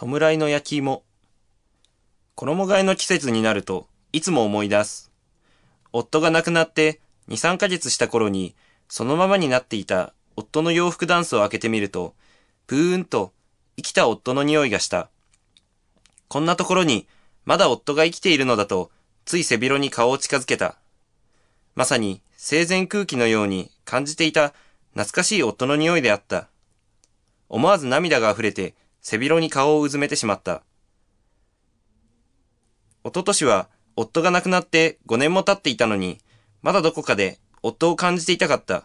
弔いの焼き芋。衣替えの季節になると、いつも思い出す。夫が亡くなって2、3ヶ月した頃に、そのままになっていた夫の洋服ダンスを開けてみると、ぷーんと生きた夫の匂いがした。こんなところに、まだ夫が生きているのだと、つい背広に顔を近づけた。まさに生前空気のように感じていた懐かしい夫の匂いであった。思わず涙が溢れて背広に顔をうずめてしまった。一昨年は夫が亡くなって5年も経っていたのに、まだどこかで夫を感じていたかった。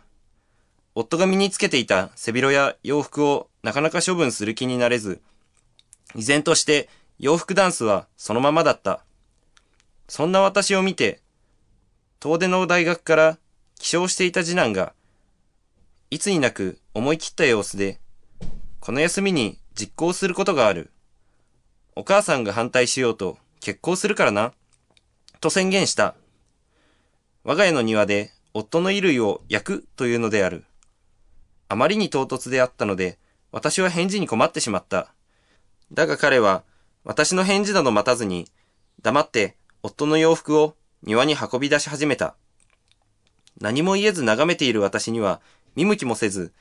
夫が身につけていた背広や洋服をなかなか処分する気になれず、依然として洋服ダンスはそのままだった。そんな私を見て、遠出の大学から起床していた次男が、いつになく思い切った様子で、この休みに実行することがある。お母さんが反対しようと結婚するからな。と宣言した。我が家の庭で夫の衣類を焼くというのである。あまりに唐突であったので、私は返事に困ってしまった。だが彼は、私の返事など待たずに、黙って夫の洋服を庭に運び出し始めた。何も言えず眺めている私には見向きもせず、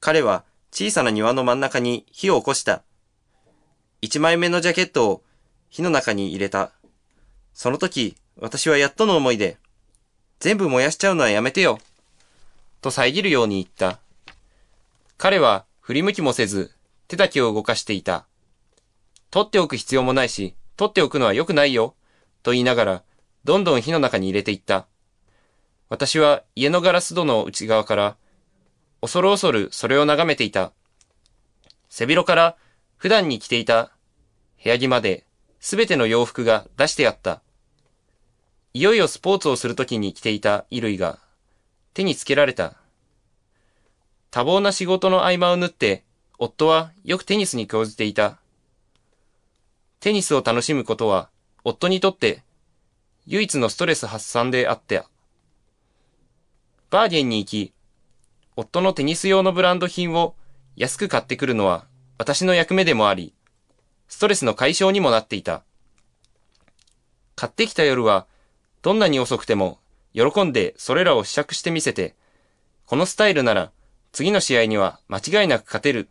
彼は小さな庭の真ん中に火を起こした。一枚目のジャケットを火の中に入れた。その時、私はやっとの思いで、全部燃やしちゃうのはやめてよ。と遮るように言った。彼は振り向きもせず、手だけを動かしていた。取っておく必要もないし、取っておくのは良くないよ。と言いながら、どんどん火の中に入れていった。私は家のガラス戸の内側から、恐る恐るそれを眺めていた。背広から普段に着ていた部屋着まですべての洋服が出してあった。いよいよスポーツをするときに着ていた衣類が手につけられた。多忙な仕事の合間を縫って、夫はよくテニスに興じていた。テニスを楽しむことは、夫にとって唯一のストレス発散であった。バーゲンに行き、夫のテニス用のブランド品を安く買ってくるのは私の役目でもあり、ストレスの解消にもなっていた。買ってきた夜は、どんなに遅くても、喜んでそれらを試着してみせて、このスタイルなら、次の試合には間違いなく勝てる、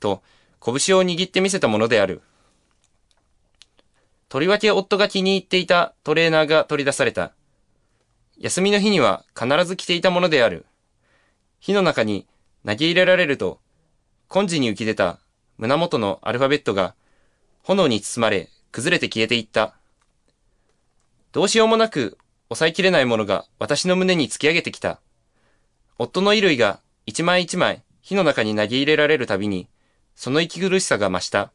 と、拳を握ってみせたものである。とりわけ夫が気に入っていたトレーナーが取り出された。休みの日には必ず着ていたものである。火の中に投げ入れられると、根治に浮き出た胸元のアルファベットが炎に包まれ、崩れて消えていった。どうしようもなく、抑えきれないものが私の胸に突き上げてきた。夫の衣類が一枚一枚火の中に投げ入れられるたびに、その息苦しさが増した。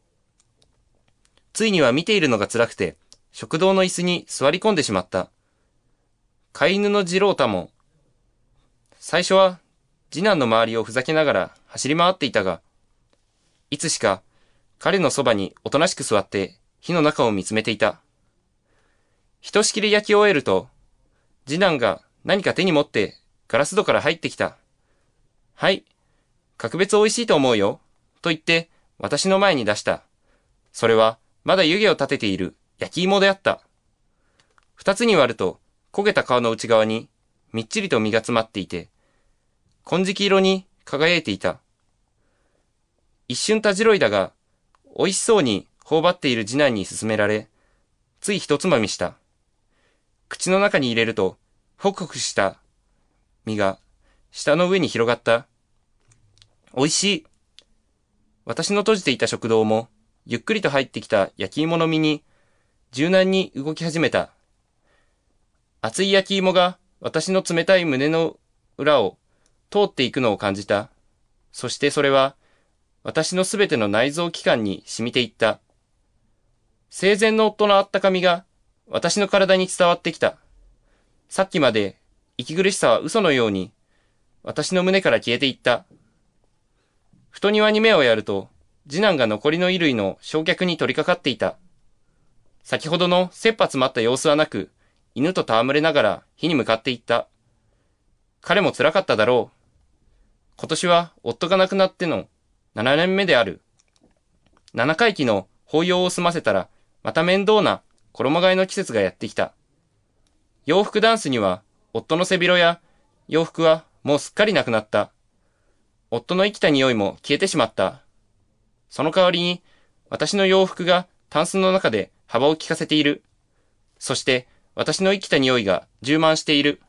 ついには見ているのが辛くて、食堂の椅子に座り込んでしまった。飼い犬の次郎太も、最初は次男の周りをふざけながら走り回っていたが、いつしか彼のそばにおとなしく座って火の中を見つめていた。ひとしきり焼き終えると、次男が何か手に持ってガラス戸から入ってきた。はい。格別美味しいと思うよ。と言って私の前に出した。それはまだ湯気を立てている焼き芋であった。二つに割ると焦げた皮の内側にみっちりと身が詰まっていて、金色色に輝いていた。一瞬たじろいだが、美味しそうに頬張っている次男に勧められ、つい一つまみした。口の中に入れると、ホクホクした身が舌の上に広がった。美味しい。私の閉じていた食堂も、ゆっくりと入ってきた焼き芋の身に、柔軟に動き始めた。熱い焼き芋が私の冷たい胸の裏を通っていくのを感じた。そしてそれは、私のすべての内臓器官に染みていった。生前の夫のあったかみが私の体に伝わってきた。さっきまで息苦しさは嘘のように私の胸から消えていった。ふと庭に目をやると、次男が残りの衣類の焼却に取り掛かっていた。先ほどの切羽詰まった様子はなく、犬と戯れながら火に向かっていった。彼も辛かっただろう。今年は夫が亡くなっての7年目である。7回忌の法要を済ませたら、また面倒な衣替えの季節がやってきた。洋服ダンスには、夫の背広や洋服はもうすっかりなくなった。夫の生きた匂いも消えてしまった。その代わりに、私の洋服がタンスの中で幅を利かせている。そして、私の生きた匂いが充満している。